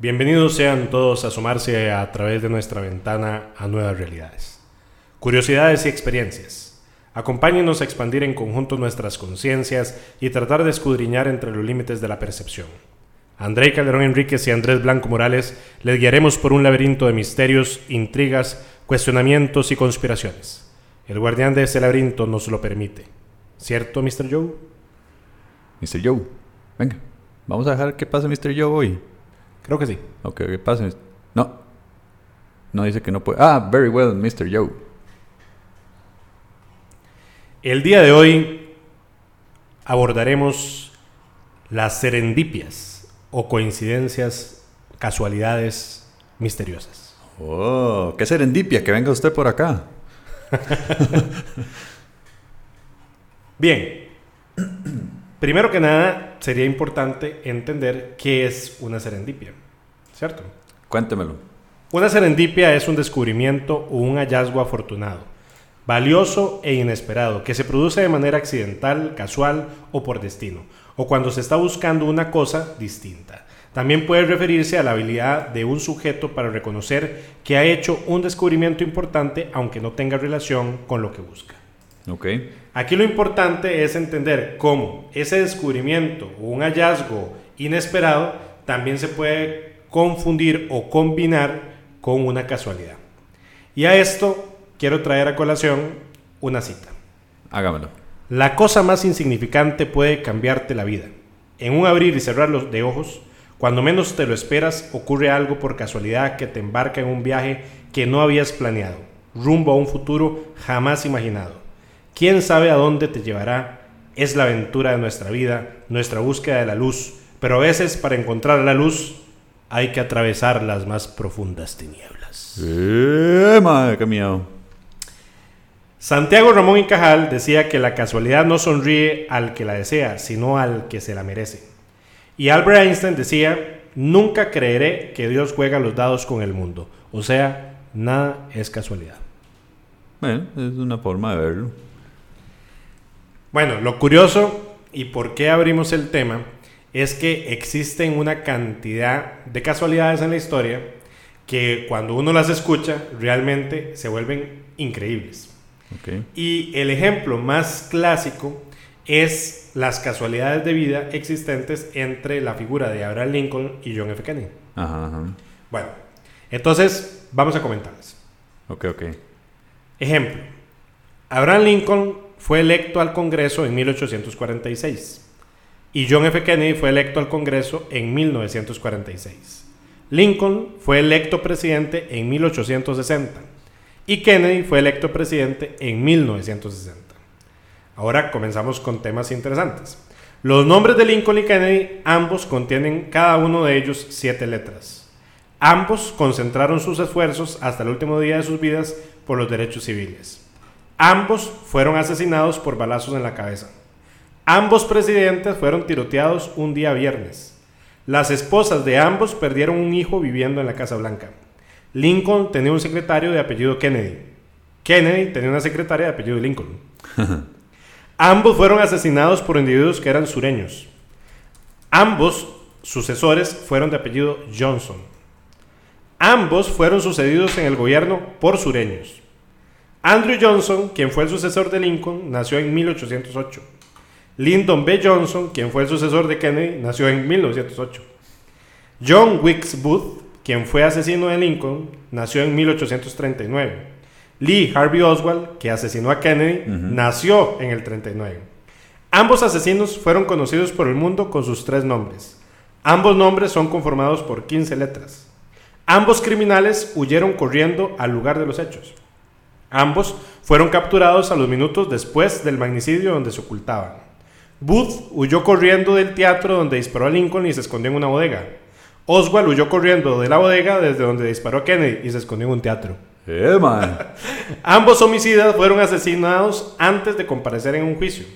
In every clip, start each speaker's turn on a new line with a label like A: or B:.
A: Bienvenidos sean todos a sumarse a través de nuestra ventana a nuevas realidades. Curiosidades y experiencias. Acompáñenos a expandir en conjunto nuestras conciencias y tratar de escudriñar entre los límites de la percepción. André Calderón Enríquez y Andrés Blanco Morales les guiaremos por un laberinto de misterios, intrigas, cuestionamientos y conspiraciones. El guardián de ese laberinto nos lo permite. ¿Cierto, Mr. Joe?
B: Mr. Joe, venga, vamos a dejar que pase Mr. Joe hoy.
A: Creo que sí.
B: Ok, que pase. No. No dice que no puede. Ah, very well, Mr. Joe.
A: El día de hoy abordaremos las serendipias o coincidencias, casualidades misteriosas.
B: Oh, qué serendipia que venga usted por acá.
A: Bien, primero que nada sería importante entender qué es una serendipia, ¿cierto?
B: Cuéntemelo.
A: Una serendipia es un descubrimiento o un hallazgo afortunado, valioso e inesperado, que se produce de manera accidental, casual o por destino, o cuando se está buscando una cosa distinta. También puede referirse a la habilidad de un sujeto para reconocer que ha hecho un descubrimiento importante aunque no tenga relación con lo que busca.
B: Ok.
A: Aquí lo importante es entender cómo ese descubrimiento o un hallazgo inesperado también se puede confundir o combinar con una casualidad. Y a esto quiero traer a colación una cita.
B: Hágamelo.
A: La cosa más insignificante puede cambiarte la vida. En un abrir y cerrar los de ojos, cuando menos te lo esperas, ocurre algo por casualidad que te embarca en un viaje que no habías planeado, rumbo a un futuro jamás imaginado. ¿Quién sabe a dónde te llevará? Es la aventura de nuestra vida, nuestra búsqueda de la luz, pero a veces para encontrar la luz hay que atravesar las más profundas tinieblas.
B: Eh, madre, qué miedo.
A: Santiago Ramón y Cajal decía que la casualidad no sonríe al que la desea, sino al que se la merece. Y Albert Einstein decía, nunca creeré que Dios juega los dados con el mundo. O sea, nada es casualidad.
B: Bueno, es una forma de verlo.
A: Bueno, lo curioso y por qué abrimos el tema es que existen una cantidad de casualidades en la historia que cuando uno las escucha realmente se vuelven increíbles. Y el ejemplo más clásico es las casualidades de vida existentes entre la figura de Abraham Lincoln y John F. Kennedy.
B: Ajá, ajá.
A: Bueno, entonces vamos a.
B: Ok, ok.
A: Ejemplo, Abraham Lincoln fue electo al Congreso en 1846 y John F. Kennedy fue electo al Congreso en 1946. Lincoln fue electo presidente en 1860 y Kennedy fue electo presidente en 1960. Ahora comenzamos con temas interesantes. Los nombres de Lincoln y Kennedy ambos contienen cada uno de ellos siete letras. Ambos concentraron sus esfuerzos hasta el último día de sus vidas por los derechos civiles. Ambos fueron asesinados por balazos en la cabeza. Ambos presidentes fueron tiroteados un día viernes. Las esposas de ambos perdieron un hijo viviendo en la Casa Blanca. Lincoln tenía un secretario de apellido Kennedy. Kennedy tenía una secretaria de apellido Lincoln. Ambos fueron asesinados por individuos que eran sureños. Ambos sucesores fueron de apellido Johnson. Ambos fueron sucedidos en el gobierno por sureños. Andrew Johnson, quien fue el sucesor de Lincoln, nació en 1808. Lyndon B. Johnson, quien fue el sucesor de Kennedy, nació en 1908. John Wilkes Booth, quien fue asesino de Lincoln, nació en 1839. Lee Harvey Oswald, que asesinó a Kennedy, nació en el 39. Ambos asesinos fueron conocidos por el mundo con sus tres nombres. Ambos nombres son conformados por 15 letras. Ambos criminales huyeron corriendo al lugar de los hechos. Ambos fueron capturados a los minutos después del magnicidio donde se ocultaban. Booth huyó corriendo del teatro donde disparó a Lincoln y se escondió en una bodega. Oswald huyó corriendo de la bodega desde donde disparó a Kennedy y se escondió en un teatro.
B: Eh, man.
A: Ambos homicidas fueron asesinados antes de comparecer en un juicio.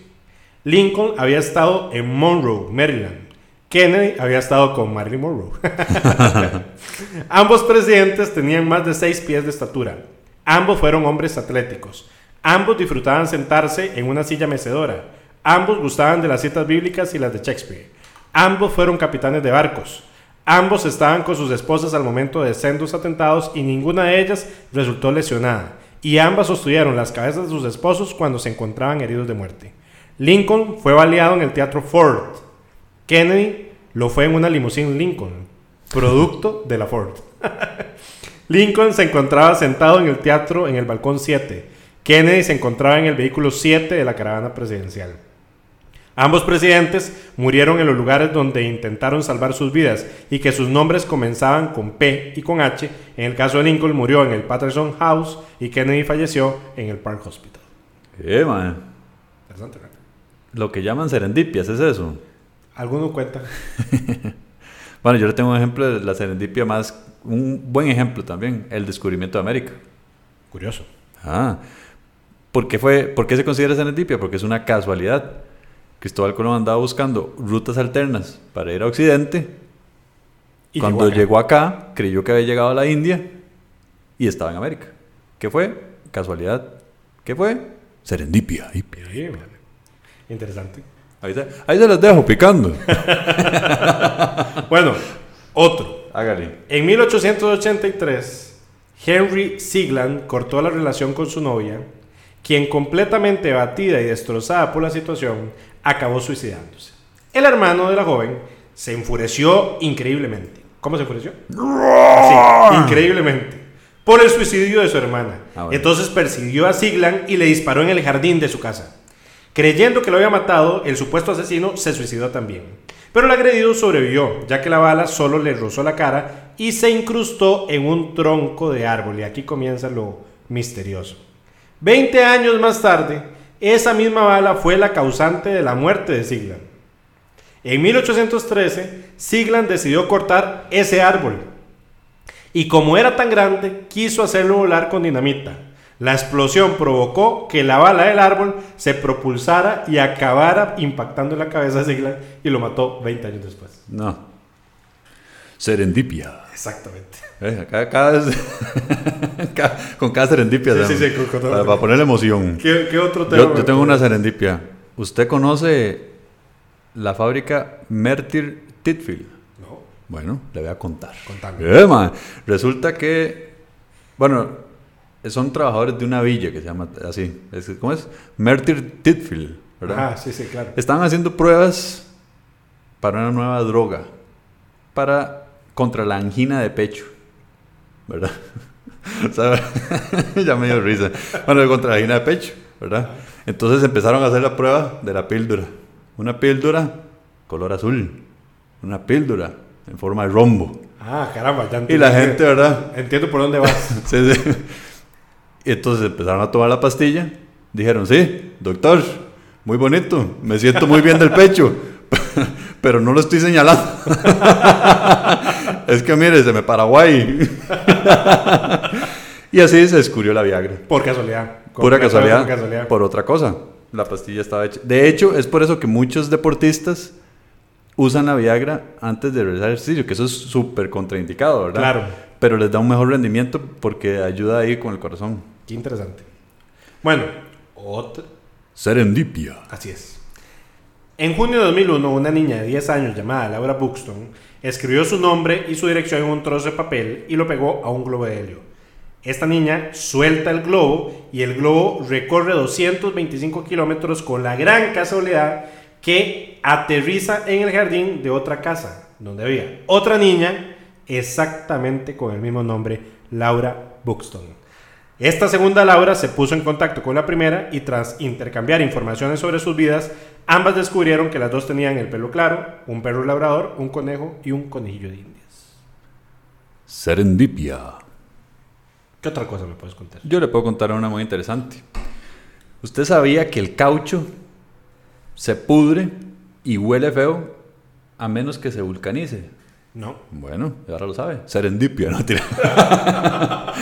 A: Lincoln había estado en Monroe, Maryland. Kennedy había estado con Marilyn Monroe. Ambos presidentes tenían más de 6 pies de estatura. Ambos fueron hombres atléticos. Ambos disfrutaban sentarse en una silla mecedora. Ambos gustaban de las citas bíblicas y las de Shakespeare. Ambos fueron capitanes de barcos. Ambos estaban con sus esposas al momento de sendos atentados y ninguna de ellas resultó lesionada. Y ambas sostuvieron las cabezas de sus esposos cuando se encontraban heridos de muerte. Lincoln fue baleado en el Teatro Ford. Kennedy lo fue en una limusina Lincoln, producto de la Ford. Lincoln se encontraba sentado en el teatro en el balcón 7. Kennedy se encontraba en el vehículo 7 de la caravana presidencial. Ambos presidentes murieron en los lugares donde intentaron salvar sus vidas y que sus nombres comenzaban con P y con H. En el caso de Lincoln murió en el Patterson House y Kennedy falleció en el Park Hospital.
B: Eh, man. Lo que llaman serendipias, ¿es eso?
A: ¿Alguno cuenta?
B: bueno, yo le tengo un ejemplo de la serendipia más, un buen ejemplo también, el descubrimiento de América.
A: Curioso.
B: Ah, ¿por qué, fue, ¿por qué se considera serendipia? Porque es una casualidad. Cristóbal Colón andaba buscando rutas alternas para ir a Occidente. Y Cuando llegó acá. creyó que había llegado a la India y estaba en América. ¿Qué fue? Casualidad. ¿Qué fue? Serendipia.
A: Interesante.
B: Ahí, ahí se los dejo picando.
A: bueno, otro.
B: Hágale.
A: En 1883, Henry Sigland cortó la relación con su novia, quien completamente batida y destrozada por la situación, acabó suicidándose. El hermano de la joven se enfureció increíblemente. ¿Cómo se enfureció? Sí, increíblemente. Por el suicidio de su hermana. Ah, Entonces persiguió a Siglan y le disparó en el jardín de su casa. Creyendo que lo había matado, el supuesto asesino se suicidó también. Pero el agredido sobrevivió, ya que la bala solo le rozó la cara y se incrustó en un tronco de árbol. Y aquí comienza lo misterioso. Veinte años más tarde, esa misma bala fue la causante de la muerte de Sigland. En 1813, Sigland decidió cortar ese árbol. Y como era tan grande, quiso hacerlo volar con dinamita. La explosión provocó que la bala del árbol se propulsara y acabara impactando en la cabeza de Sigland y lo mató 20 años después.
B: No. Serendipia.
A: Exactamente.
B: Eh, con cada serendipia. Sí, sí, sí, para, ponerle emoción.
A: ¿Qué, otro tema?
B: Yo, tengo una serendipia. ¿Usted conoce la fábrica Mertir Titfield?
A: No.
B: Bueno, le voy a contar.
A: Contame.
B: Eh, Resulta que, bueno, son trabajadores de una villa que se llama así. ¿Cómo es? Mertir Titfield, ¿verdad?
A: Ah, sí, sí, claro.
B: Están haciendo pruebas para una nueva droga. Para contra la angina de pecho. ¿verdad? ya me dio risa. Bueno, contra la angina de pecho, ¿verdad? Entonces empezaron a hacer la prueba de la píldora. Una píldora color azul. Una píldora en forma de rombo.
A: Ah, caramba, ya
B: Y la gente, ¿verdad?
A: Entiendo por dónde vas.
B: sí, sí. Y entonces empezaron a tomar la pastilla. Dijeron, sí, doctor, muy bonito, me siento muy bien del pecho, pero no lo estoy señalando. Es que mire, se me Paraguay. y así se descubrió la Viagra.
A: Por casualidad.
B: Pura casualidad, Por otra cosa. La pastilla estaba hecha. De hecho, es por eso que muchos deportistas usan la Viagra antes de realizar ejercicio, que eso es súper contraindicado, ¿verdad?
A: Claro.
B: Pero les da un mejor rendimiento porque ayuda ahí con el corazón.
A: Qué interesante. Bueno, otra.
B: Serendipia.
A: Así es. En junio de 2001, una niña de 10 años llamada Laura Buxton escribió su nombre y su dirección en un trozo de papel y lo pegó a un globo de helio. Esta niña suelta el globo y el globo recorre 225 kilómetros con la gran casualidad que aterriza en el jardín de otra casa, donde había otra niña exactamente con el mismo nombre, Laura Buxton. Esta segunda Laura se puso en contacto con la primera y tras intercambiar informaciones sobre sus vidas, Ambas descubrieron que las dos tenían el pelo claro, un perro labrador, un conejo y un conejillo de indias.
B: Serendipia.
A: ¿Qué otra cosa me puedes contar?
B: Yo le puedo contar una muy interesante. ¿Usted sabía que el caucho se pudre y huele feo a menos que se vulcanice?
A: No.
B: Bueno, ahora lo sabe. Serendipia, ¿no?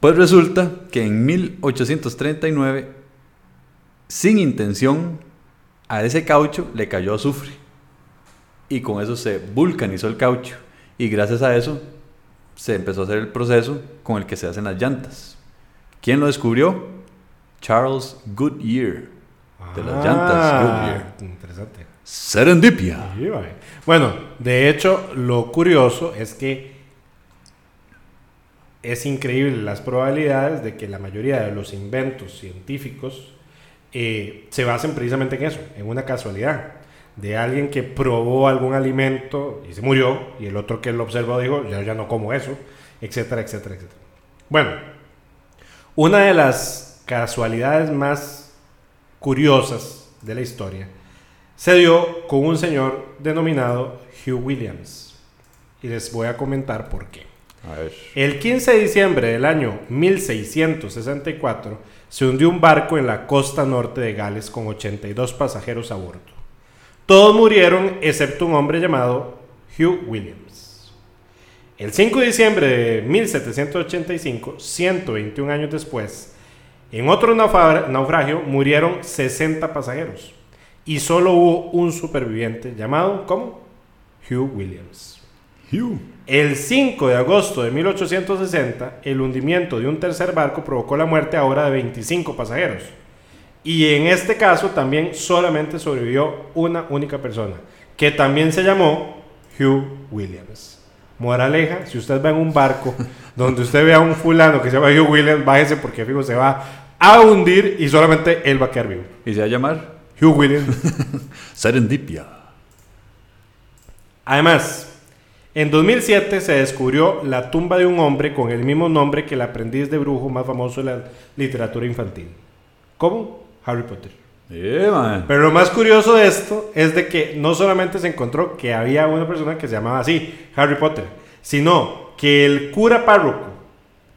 B: pues resulta que en 1839 sin intención, a ese caucho le cayó azufre. Y con eso se vulcanizó el caucho. Y gracias a eso se empezó a hacer el proceso con el que se hacen las llantas. ¿Quién lo descubrió? Charles Goodyear. De las llantas
A: ah, Goodyear. Interesante.
B: Serendipia.
A: Bueno, de hecho, lo curioso es que es increíble las probabilidades de que la mayoría de los inventos científicos eh, se basen precisamente en eso, en una casualidad. De alguien que probó algún alimento y se murió, y el otro que lo observó dijo, ya, ya no como eso, etcétera, etcétera, etcétera. Bueno, una de las casualidades más curiosas de la historia se dio con un señor denominado Hugh Williams. Y les voy a comentar por qué. El 15 de diciembre del año 1664 se hundió un barco en la costa norte de Gales con 82 pasajeros a bordo. Todos murieron excepto un hombre llamado Hugh Williams. El 5 de diciembre de 1785, 121 años después, en otro naufragio murieron 60 pasajeros y solo hubo un superviviente llamado ¿cómo? Hugh Williams. El 5 de agosto de 1860, el hundimiento de un tercer barco provocó la muerte ahora de 25 pasajeros. Y en este caso también solamente sobrevivió una única persona, que también se llamó Hugh Williams. Moraleja, si usted va en un barco donde usted vea a un fulano que se llama Hugh Williams, bájese porque fijo se va a hundir y solamente él va a quedar vivo.
B: ¿Y se va a llamar?
A: Hugh Williams.
B: Serendipia.
A: Además, en 2007 se descubrió la tumba de un hombre con el mismo nombre que el aprendiz de brujo más famoso de la literatura infantil. ¿Cómo? Harry Potter. Pero lo más curioso de esto es de que no solamente se encontró que había una persona que se llamaba así, Harry Potter, sino que el cura párroco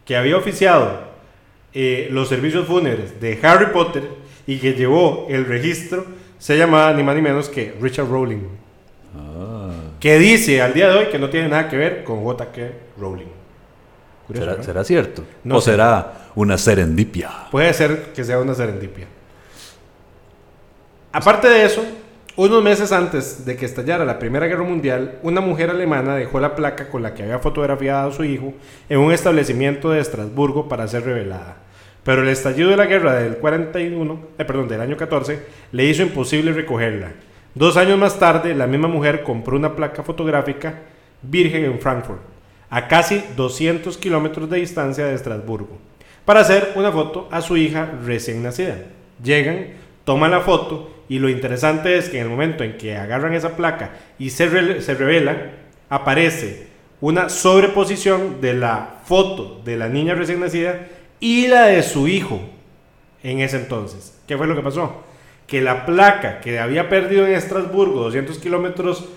A: que había oficiado eh, los servicios fúnebres de Harry Potter y que llevó el registro se llamaba ni más ni menos que Richard Rowling. Que dice al día de hoy que no tiene nada que ver con J.K. Rowling.
B: ¿Será, cierto? ¿O será una serendipia?
A: Puede ser que sea una serendipia. Aparte de eso, unos meses antes de que estallara la Primera Guerra Mundial, una mujer alemana dejó la placa con la que había fotografiado a su hijo en un establecimiento de Estrasburgo para ser revelada. Pero el estallido de la guerra del 41, eh, perdón, del año 14 le hizo imposible recogerla. Dos años más tarde, la misma mujer compró una placa fotográfica virgen en Frankfurt, a casi 200 kilómetros de distancia de Estrasburgo, para hacer una foto a su hija recién nacida. Llegan, toman la foto y lo interesante es que en el momento en que agarran esa placa y se, revela, aparece una sobreposición de la foto de la niña recién nacida y la de su hijo en ese entonces. ¿Qué fue lo que pasó? Que la placa que había perdido en Estrasburgo, 200 kilómetros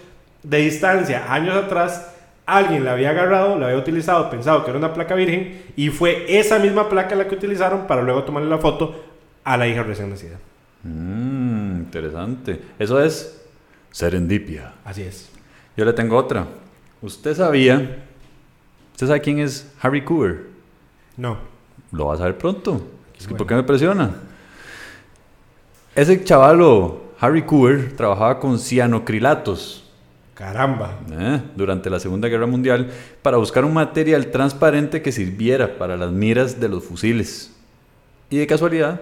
A: de distancia, años atrás, alguien la había agarrado, la había utilizado, pensado que era una placa virgen, y fue esa misma placa la que utilizaron para luego tomarle la foto a la hija recién nacida.
B: Mmm, interesante. Eso es serendipia.
A: Así es.
B: Yo le tengo otra. ¿Usted sabía? ¿Usted sabe quién es Harry Cooper?
A: No.
B: Lo vas a ver pronto. ¿Por qué me presiona? Ese chavalo, Harry Cooper, trabajaba con cianocrilatos.
A: Caramba.
B: Eh, durante la Segunda Guerra Mundial para buscar un material transparente que sirviera para las miras de los fusiles. Y de casualidad,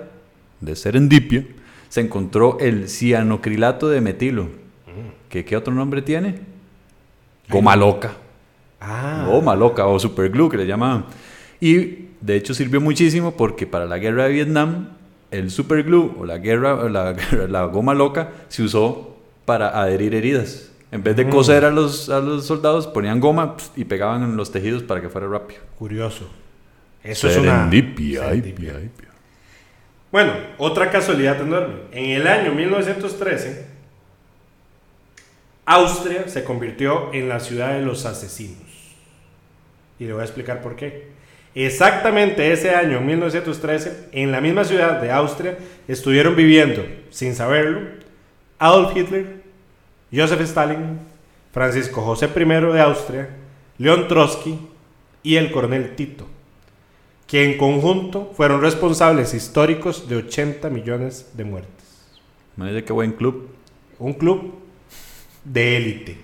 B: de serendipia, se encontró el cianocrilato de metilo. Mm. ¿Qué otro nombre tiene? Goma loca. Ah. Goma loca o superglue que le llamaban. Y de hecho sirvió muchísimo porque para la guerra de Vietnam el superglue o la guerra la, la goma loca se usó para adherir heridas. En vez de mm. coser a los, a los soldados, ponían goma y pegaban en los tejidos para que fuera rápido.
A: Curioso. Eso es una... Bueno, otra casualidad enorme. En el año 1913, Austria se convirtió en la ciudad de los asesinos. Y le voy a explicar por qué. Exactamente ese año, 1913, en la misma ciudad de Austria, estuvieron viviendo, sin saberlo, Adolf Hitler, Joseph Stalin, Francisco José I de Austria, León Trotsky y el coronel Tito, que en conjunto fueron responsables históricos de 80 millones de muertes.
B: Imagínate qué buen club.
A: Un club de élite.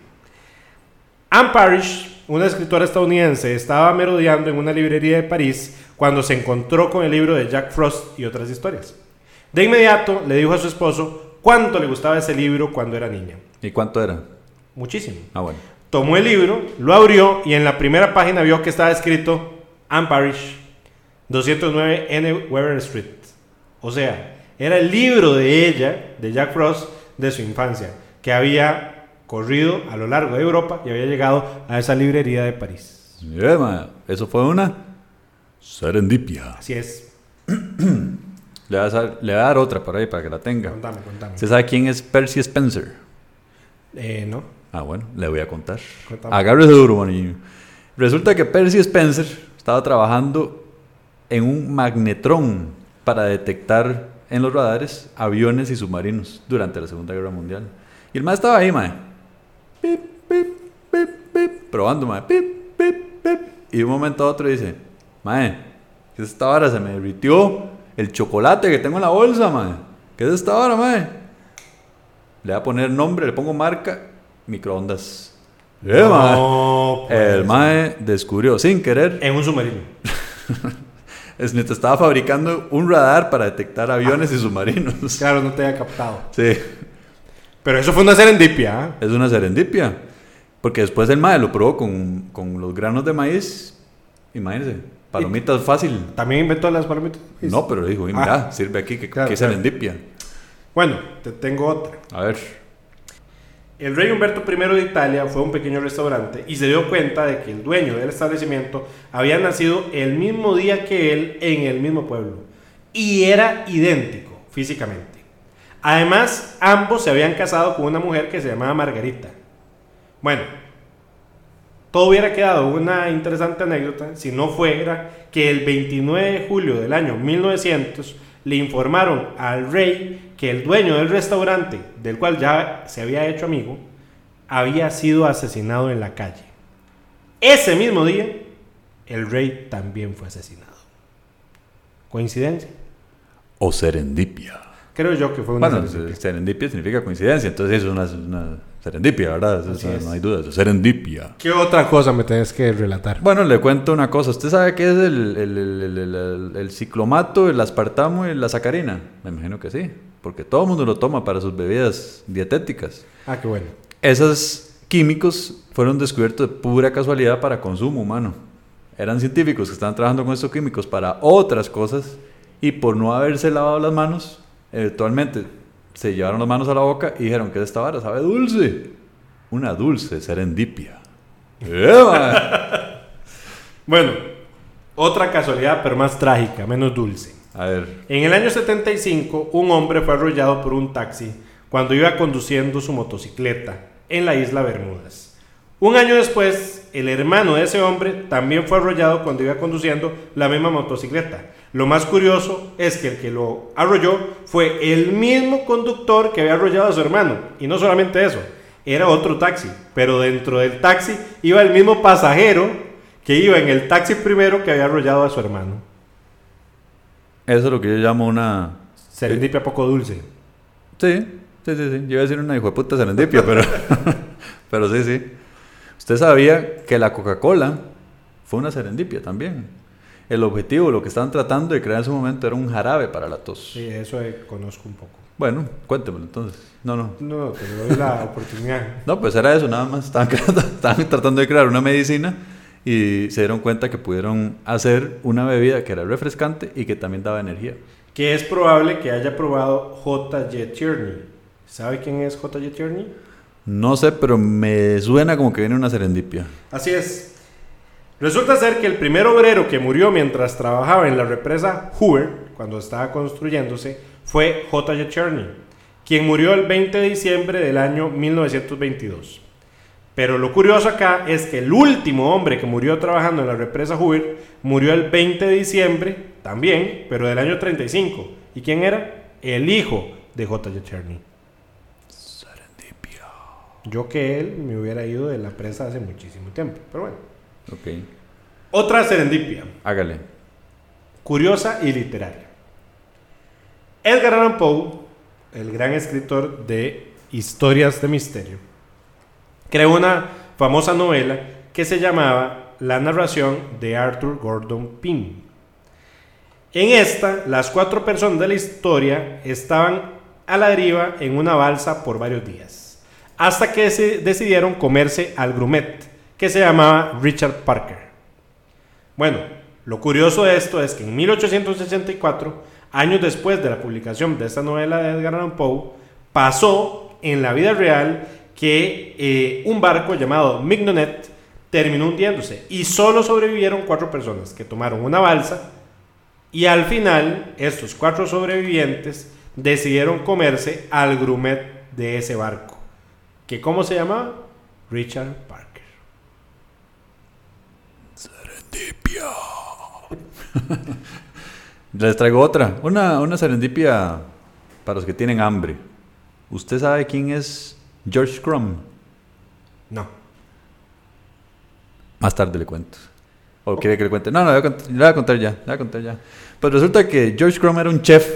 A: Anne Parrish una escritora estadounidense, estaba merodeando en una librería de París cuando se encontró con el libro de Jack Frost y otras historias. De inmediato le dijo a su esposo, cuánto le gustaba ese libro cuando era niña.
B: ¿Y cuánto era?
A: Muchísimo.
B: Ah, bueno.
A: Tomó el libro, lo abrió y en la primera página vio que estaba escrito Anne Parish, 209 N. Weber Street. O sea, era el libro de ella, de Jack Frost, de su infancia, que había corrido a lo largo de Europa y había llegado a esa librería de París.
B: Yeah, ma. Eso fue una serendipia.
A: Así es.
B: Le voy, a dar, le voy a dar otra por ahí para que la tenga.
A: Contame, contame.
B: ¿Usted sabe quién es Percy Spencer?
A: Eh, ¿no?
B: Ah, bueno, le voy a contar.
A: Contame.
B: Agárrese duro, manillo. Resulta que Percy Spencer estaba trabajando en un magnetrón para detectar en los radares aviones y submarinos durante la Segunda Guerra Mundial. Y el mae estaba ahí, mae. Pip, pip, pip, pip, probando, mae. Pip, pip, pip. Y de un momento a otro dice, mae, ¿qué es esta vara? Se me derritió el chocolate que tengo en la bolsa, mae. ¿Qué es esta vara, mae? Le voy a poner nombre, le pongo marca, microondas. Eh, mae.
A: Pues.
B: El mae descubrió sin querer
A: En un submarino.
B: neta, estaba fabricando un radar para detectar aviones y submarinos.
A: Claro, no te había captado.
B: Sí,
A: Pero eso fue una serendipia. ¿ah?
B: es una serendipia. Porque después el mae lo probó con, con los granos de maíz. Imagínense, palomitas fácil.
A: También inventó las palomitas.
B: No, pero dijo, y
A: Ah.
B: mira, sirve aquí, que,
A: Claro,
B: que
A: claro.
B: serendipia.
A: Bueno, te tengo otra.
B: A ver,
A: El rey Humberto I de Italia fue a un pequeño restaurante y se dio cuenta de que el dueño del establecimiento había nacido el mismo día que él en el mismo pueblo. Y era idéntico físicamente. Además, ambos se habían casado con una mujer que se llamaba Margarita. Bueno, todo hubiera quedado una interesante anécdota si no fuera que el 29 de julio del año 1900 le informaron al rey que el dueño del restaurante, del cual ya se había hecho amigo, había sido asesinado en la calle. Ese mismo día, el rey también fue asesinado. ¿Coincidencia?
B: o serendipia.
A: Creo yo que fue una
B: Bueno,
A: serendipia.
B: serendipia significa coincidencia, entonces eso es una, una serendipia, ¿verdad? Eso no- hay duda, eso es serendipia.
A: ¿Qué otra cosa me tenés que relatar?
B: Bueno, le cuento una cosa. ¿Usted sabe qué es el, el, el, el- el- el- el ciclomato, el aspartamo y la sacarina? Me imagino que sí, porque todo el mundo lo toma para sus bebidas dietéticas.
A: Ah, qué bueno.
B: Esos químicos fueron descubiertos de pura casualidad para consumo humano. Eran científicos que estaban trabajando con estos químicos para otras cosas y por no haberse lavado las manos, eventualmente se llevaron las manos a la boca y dijeron que esta vara sabe dulce. Una dulce serendipia. ¡Eva!
A: Bueno, otra casualidad, pero más trágica, menos dulce.
B: A ver,
A: En el año 75, un hombre fue arrollado por un taxi cuando iba conduciendo su motocicleta en la isla Bermudas. Un año después, el hermano de ese hombre también fue arrollado cuando iba conduciendo la misma motocicleta. Lo más curioso es que el que lo arrolló fue el mismo conductor que había arrollado a su hermano. Y no solamente eso, era otro taxi, pero dentro del taxi iba el mismo pasajero que iba en el taxi primero que había arrollado a su hermano.
B: eso es lo que yo llamo una...
A: Serendipia poco dulce.
B: Sí, sí, sí, sí. Yo iba a decir una hijo de puta serendipia, pero... pero sí, sí. Usted sabía que la Coca-Cola fue una serendipia también. El objetivo, lo que estaban tratando de crear en su momento era un jarabe para la tos.
A: Sí, eso eh, conozco un poco.
B: Bueno, cuéntemelo entonces. No, no.
A: No, te doy la oportunidad.
B: No, pues era eso, nada más. Estaban, creando- estaban tratando de crear una medicina y se dieron cuenta que pudieron hacer una bebida que era refrescante y que también daba energía.
A: Que es probable que haya probado J.J. Tierney. ¿Sabe quién es J.J. Tierney?
B: No sé, pero me suena como que viene una serendipia.
A: Así es. Resulta ser que el primer obrero que murió mientras trabajaba en la represa Hoover, cuando estaba construyéndose, fue J.J. Tierney, quien murió el 20 de diciembre del año 1922. Pero lo curioso acá es que el último hombre que murió trabajando en la represa Hoover murió el 20 de diciembre también, pero del año 35. ¿Y quién era? El hijo de J.J. Tierney.
B: Serendipia.
A: Yo que él me hubiera ido de la presa hace muchísimo tiempo, pero bueno.
B: Ok.
A: Otra serendipia,
B: Hágale.
A: curiosa y literaria. Edgar Allan Poe, el gran escritor de historias de misterio, creó una famosa novela que se llamaba La narración de Arthur Gordon Pym. En esta, las cuatro personas de la historia estaban a la deriva en una balsa por varios días, hasta que se decidieron comerse al grumet, que se llamaba Richard Parker. Bueno, lo curioso de esto es que en 1864, años después de la publicación de esta novela de Edgar Allan Poe, pasó en la vida real que eh, un barco llamado Mignonet terminó hundiéndose y solo sobrevivieron cuatro personas que tomaron una balsa y al final estos cuatro sobrevivientes decidieron comerse al grumet de ese barco, que ¿cómo se llamaba? Richard Parker.
B: Serendipia. Les traigo otra, una, una serendipia para los que tienen hambre. ¿Usted sabe quién es George Crumb?
A: No.
B: Más tarde le cuento. ¿O quiere que le cuente? No, no, le voy a contar, ya, le voy a contar ya. Pues resulta que George Crumb era un chef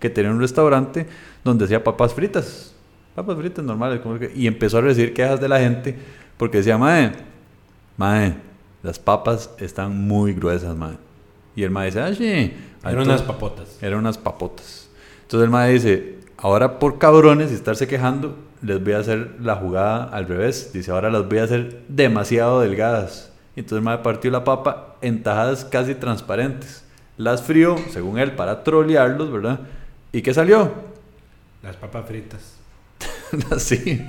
B: que tenía un restaurante donde hacía papas fritas. Papas fritas normales. Como que, y empezó a recibir quejas de la gente porque decía, mae, mae, las papas están muy gruesas, mae. Y el mae dice, ah, sí.
A: Eran unas papotas.
B: Eran unas papotas. Entonces el mae dice, ahora por cabrones y estarse quejando, les voy a hacer la jugada al revés. Dice, ahora las voy a hacer demasiado delgadas. Entonces me partió la papa en tajadas casi transparentes. Las frío, según él, para trolearlos, ¿verdad? ¿Y qué salió?
A: Las papas fritas.
B: sí,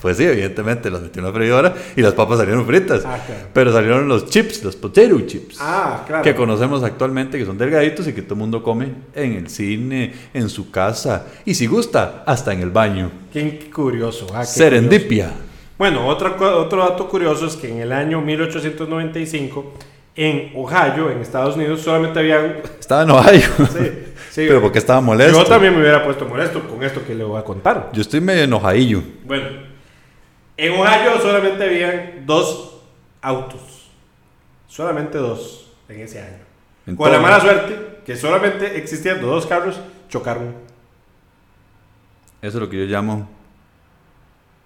B: pues sí, evidentemente las metió en la freidora y las papas salieron fritas. Ah, Pero salieron los chips, los potato chips.
A: Ah, claro.
B: Que conocemos actualmente, que son delgaditos y que todo el mundo come en el cine, en su casa y si gusta, hasta en el baño.
A: Qué curioso.
B: Ah, Serendipia.
A: Bueno, otro, otro dato curioso es que en el año 1895 en Ohio, en Estados Unidos, solamente habían...
B: Estaba en Ohio. Sí, sí. Pero porque estaba molesto.
A: Yo también me hubiera puesto molesto con esto que le voy a contar.
B: Yo estoy medio enojadillo.
A: Bueno, en Ohio solamente habían dos autos. Solamente dos en ese año. con la mala suerte que solamente existían dos carros, chocaron.
B: Eso es lo que yo llamo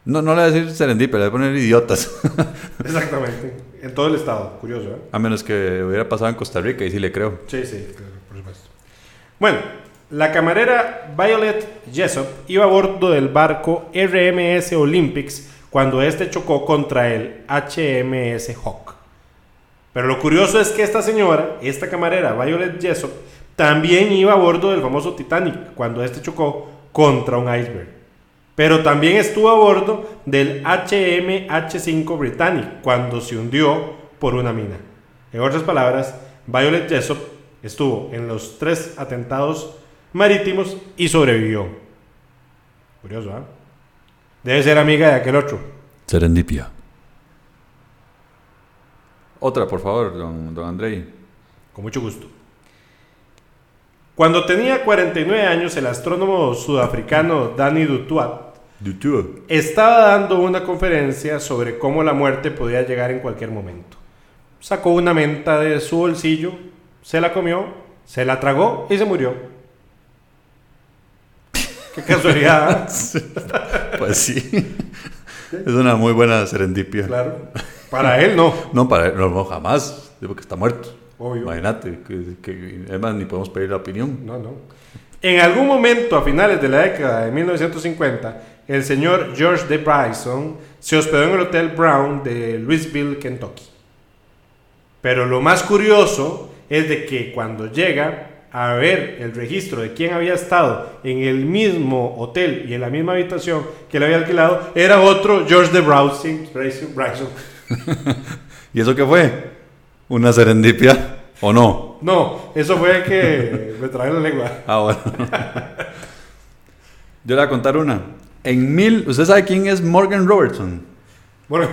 B: no, no le voy a decir serendipia, le voy a poner idiotas.
A: Exactamente. En todo el estado, curioso, ¿eh?
B: A menos que hubiera pasado en Costa Rica y sí le creo.
A: Sí, sí, por supuesto. Bueno, la camarera Violet Jessop iba a bordo del barco RMS Olympics cuando este chocó contra el HMS Hawk. Pero lo curioso es que esta señora, esta camarera Violet Jessop, también iba a bordo del famoso Titanic cuando este chocó contra un iceberg. Pero también estuvo a bordo del HMH5 Britannic cuando se hundió por una mina. En otras palabras, Violet Jessop estuvo en los tres atentados marítimos y sobrevivió. Curioso, ¿ah? Debe ser amiga de aquel otro.
B: Serendipia. Otra, por favor, don, don Andrei.
A: Con mucho gusto. Cuando tenía 49 años, el astrónomo sudafricano Danny Dutuat estaba dando una conferencia sobre cómo la muerte podía llegar en cualquier momento. Sacó una menta de su bolsillo, se la comió, se la tragó y se murió. Qué casualidad.
B: ¿eh? pues sí. Es una muy buena serendipia.
A: Claro. Para él no.
B: No, para él no, jamás. Digo que está muerto. Imagínate, que, además ni podemos pedir la opinión.
A: No, no. En algún momento a finales de la década de 1950, el señor George de Bryson se hospedó en el Hotel Brown de Louisville, Kentucky. Pero lo más curioso es de que cuando llega a ver el registro de quién había estado en el mismo hotel y en la misma habitación que le había alquilado, era otro George de Bryson.
B: ¿Y eso qué fue? ¿Una serendipia o no?
A: No, eso fue que me trae la lengua.
B: Ah, bueno. Yo le voy a contar una. En mil, ¿usted sabe quién es Morgan Robertson?
A: Morgan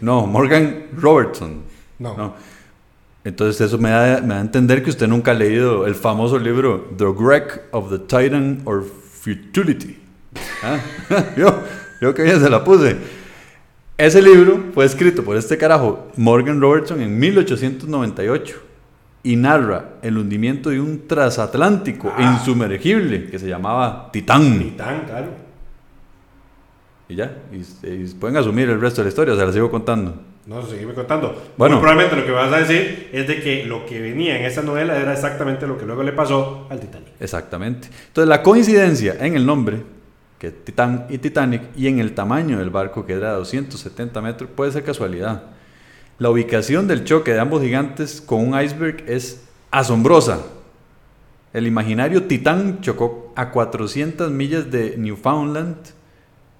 B: No, Morgan Robertson. No. Entonces eso me da, me da a entender que usted nunca ha leído el famoso libro The Wreck of the Titan or Futility. ¿Ah? yo, yo que bien se la puse. Ese libro fue escrito por este carajo Morgan Robertson en 1898 y narra el hundimiento de un transatlántico ah. insumergible que se llamaba Titán.
A: Titán, claro.
B: Y ya, y, pueden asumir el resto de la historia, se la sigo contando.
A: No, seguime contando. Bueno, probablemente lo que vas a decir es de que lo que venía en esa novela era exactamente lo que luego le pasó al Titanic.
B: Exactamente. Entonces, la coincidencia en el nombre, que Titán y Titanic, y en el tamaño del barco, que era 270 metros, puede ser casualidad. La ubicación del choque de ambos gigantes con un iceberg es asombrosa. El imaginario Titán chocó a 400 millas de Newfoundland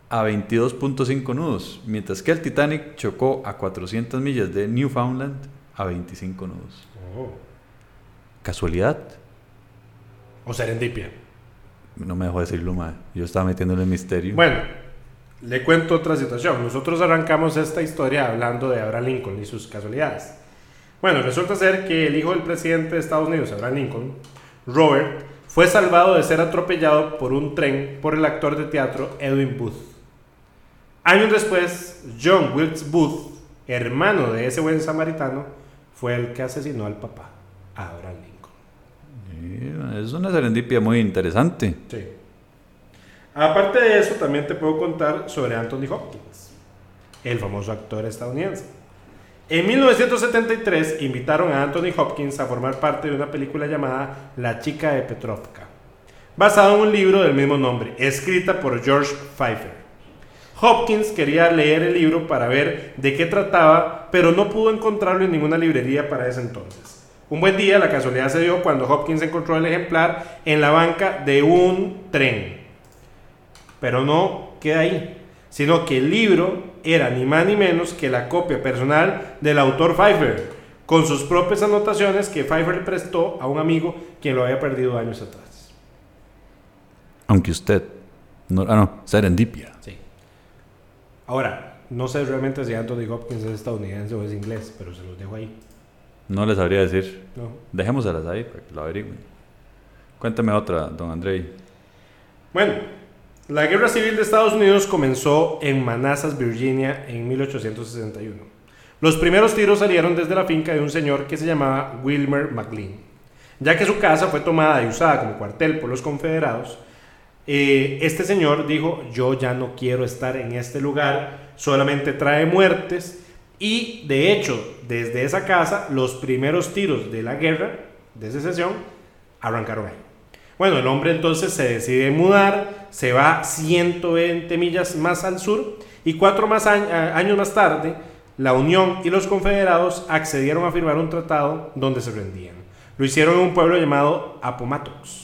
B: a 22.5 nudos, mientras que el Titanic chocó a 400 millas de Newfoundland a 25 nudos. Oh. ¿Casualidad?
A: ¿O serendipia?
B: No me dejó decirlo mal. Yo estaba metiendo en el misterio.
A: Bueno, le cuento otra situación. Nosotros arrancamos esta historia hablando de Abraham Lincoln y sus casualidades. Bueno, resulta ser que el hijo del presidente de Estados Unidos, Abraham Lincoln, Robert, fue salvado de ser atropellado por un tren por el actor de teatro Edwin Booth. Años después, John Wilkes Booth, hermano de ese buen samaritano, fue el que asesinó al papá, Abraham Lincoln.
B: Es una serendipia muy interesante.
A: Sí. Aparte de eso, también te puedo contar sobre Anthony Hopkins, el famoso actor estadounidense. En 1973 invitaron a Anthony Hopkins a formar parte de una película llamada La chica de Petrovka, basada en un libro del mismo nombre, escrita por George Pfeiffer. Hopkins quería leer el libro para ver de qué trataba, pero no pudo encontrarlo en ninguna librería para ese entonces. Un buen día la casualidad se dio cuando Hopkins encontró el ejemplar en la banca de un tren. Pero no queda ahí, sino que el libro era ni más ni menos que la copia personal del autor Pfeiffer, con sus propias anotaciones que Pfeiffer le prestó a un amigo quien lo había perdido años atrás.
B: Aunque usted, no, ah no, serendipia.
A: Sí. Ahora, no sé realmente si Anthony Hopkins es estadounidense o es inglés, pero se los dejo ahí.
B: No les sabría decir. No. Dejémoselas ahí para que lo averigüen. Cuéntame otra, don Andrei.
A: Bueno, la guerra civil de Estados Unidos comenzó en Manassas, Virginia, en 1861. Los primeros tiros salieron desde la finca de un señor que se llamaba Wilmer McLean. Ya que su casa fue tomada y usada como cuartel por los confederados, eh, este señor dijo, yo ya no quiero estar en este lugar, solamente trae muertes. Y de hecho, desde esa casa, los primeros tiros de la guerra de secesión arrancaron ahí. Bueno, el hombre entonces se decide mudar, se va 120 millas más al sur y cuatro más años más tarde, la Unión y los confederados accedieron a firmar un tratado donde se rendían. Lo hicieron en un pueblo llamado Appomattox.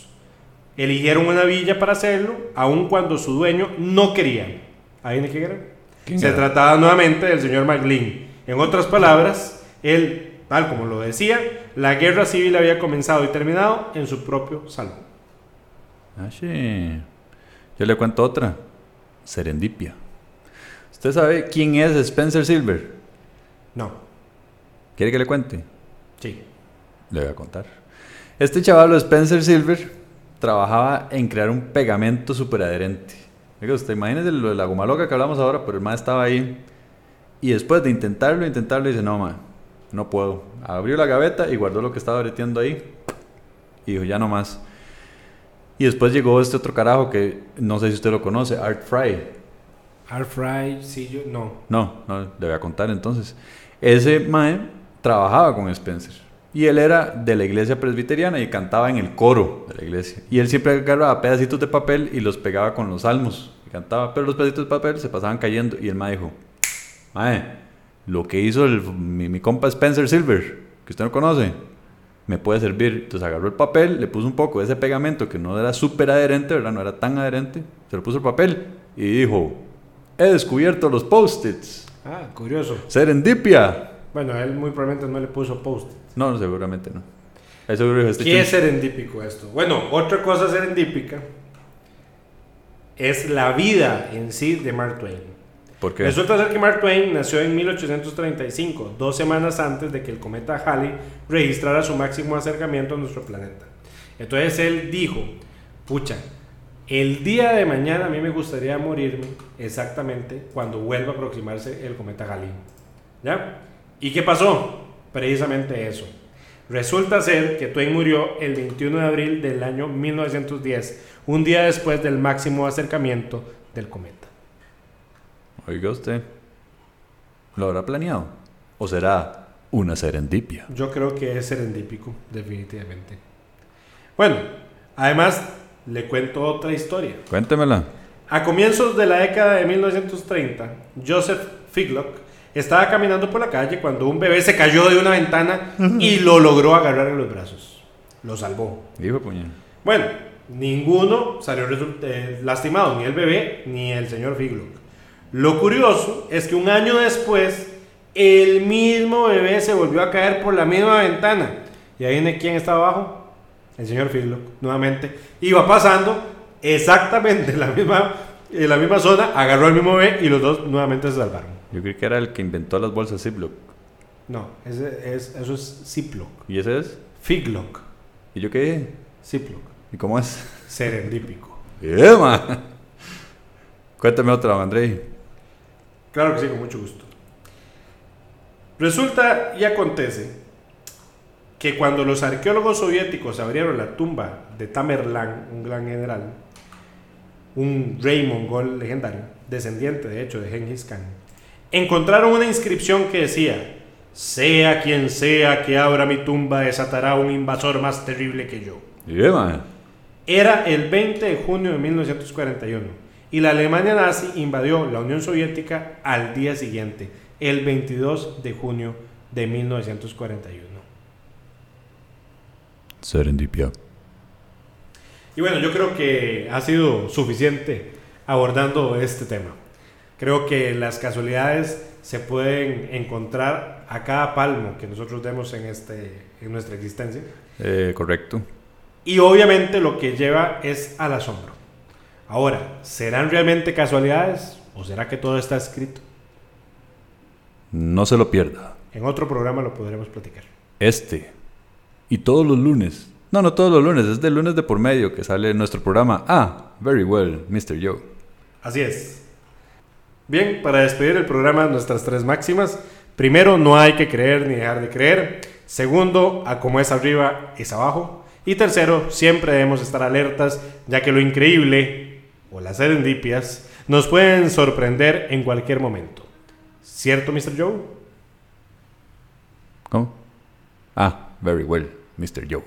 A: Eligieron una villa para hacerlo, aun cuando su dueño no quería. ¿Ahí qué era? Se trataba nuevamente del señor McLean. En otras palabras, él, tal como lo decía, la guerra civil había comenzado y terminado en su propio salón.
B: Ah, sí. Yo le cuento otra. Serendipia. ¿Usted sabe quién es Spencer Silver?
A: No.
B: ¿Quiere que le cuente?
A: Sí.
B: Le voy a contar. Este chaval, Spencer Silver, trabajaba en crear un pegamento super adherente. Oiga, usted imagínese lo de la goma loca que hablamos ahora, pero el más estaba ahí. Y después de intentarlo, intentarlo, dice, no, ma, no puedo. Abrió la gaveta y guardó lo que estaba breteando ahí. Y dijo, ya no más. Y después llegó este otro carajo que no sé si usted lo conoce, Art Fry.
A: Art Fry, sí, yo no.
B: No, no, le voy a contar entonces. Ese mae trabajaba con Spencer. Y él era de la iglesia presbiteriana y cantaba en el coro de la iglesia. Y él siempre agarraba pedacitos de papel y los pegaba con los salmos. Y cantaba, pero los pedacitos de papel se pasaban cayendo. Y el ma dijo, mae, lo que hizo mi, compa Spencer Silver, que usted no conoce, me puede servir. Entonces agarró el papel, le puso un poco de ese pegamento que no era súper adherente, ¿verdad? No era tan adherente. Se lo puso el papel y dijo, he descubierto los post-its.
A: Ah, curioso.
B: Serendipia.
A: Bueno, él muy probablemente no le puso post.
B: No, seguramente no.
A: Este ¿Qué es serendípico esto? Bueno, otra cosa serendípica es la vida en sí de Mark Twain.
B: ¿Por qué?
A: Resulta ser que Mark Twain nació en 1835, dos semanas antes de que el cometa Halley registrara su máximo acercamiento a nuestro planeta. Entonces él dijo, pucha, el día de mañana a mí me gustaría morirme exactamente cuando vuelva a aproximarse el cometa Halley. ¿Ya? ¿Y qué pasó? Precisamente eso. Resulta ser que Twain murió el 21 de abril del año 1910, un día después del máximo acercamiento del cometa.
B: Oiga usted, ¿lo habrá planeado? ¿O será una serendipia?
A: Yo creo que es serendípico, definitivamente. Bueno, además le cuento otra historia.
B: Cuéntemela.
A: A comienzos de la década de 1930, Joseph Figlock estaba caminando por la calle cuando un bebé se cayó de una ventana y lo logró agarrar en los brazos. Lo salvó.
B: Dijo puñal.
A: Bueno, ninguno salió eh, lastimado, ni el bebé ni el señor Figlock. Lo curioso es que un año después, el mismo bebé se volvió a caer por la misma ventana. Y ahí viene quién estaba abajo. El señor Figlock, nuevamente. Iba pasando exactamente en la misma, en la misma zona, agarró al mismo bebé y los dos nuevamente se salvaron.
B: Yo creí que era el que inventó las bolsas Ziploc.
A: No, ese es, eso es Ziploc.
B: ¿Y ese es?
A: Figlock.
B: ¿Y yo qué dije?
A: Ziploc.
B: ¿Y cómo es?
A: Serendípico.
B: ¡Eh, man! Cuéntame otra, Andrei.
A: Claro que sí, con mucho gusto. Resulta y acontece que cuando los arqueólogos soviéticos abrieron la tumba de Tamerlán, un gran general, un rey mongol legendario, descendiente de hecho de Genghis Khan, encontraron una inscripción que decía, sea quien sea que abra mi tumba desatará un invasor más terrible que yo. Era el 20 de junio de 1941 y la Alemania nazi invadió la Unión Soviética al día siguiente, el 22 de junio de 1941.
B: Serendipia.
A: Y bueno, yo creo que ha sido suficiente abordando este tema. Creo que las casualidades se pueden encontrar a cada palmo que nosotros demos en, este, en nuestra existencia.
B: Eh, correcto.
A: Y obviamente lo que lleva es al asombro. Ahora, ¿serán realmente casualidades o será que todo está escrito?
B: No se lo pierda.
A: En otro programa lo podremos platicar.
B: Este y todos los lunes. No, no todos los lunes, es del lunes de por medio que sale nuestro programa. Ah, very well, Mr. Joe.
A: Así es. Bien, para despedir el programa, nuestras tres máximas. Primero, no hay que creer ni dejar de creer. Segundo, a como es arriba es abajo. Y tercero, siempre debemos estar alertas, ya que lo increíble, o las serendipias, nos pueden sorprender en cualquier momento. ¿Cierto, Mr. Joe?
B: ¿Cómo? Ah, very well. Mr. Joe.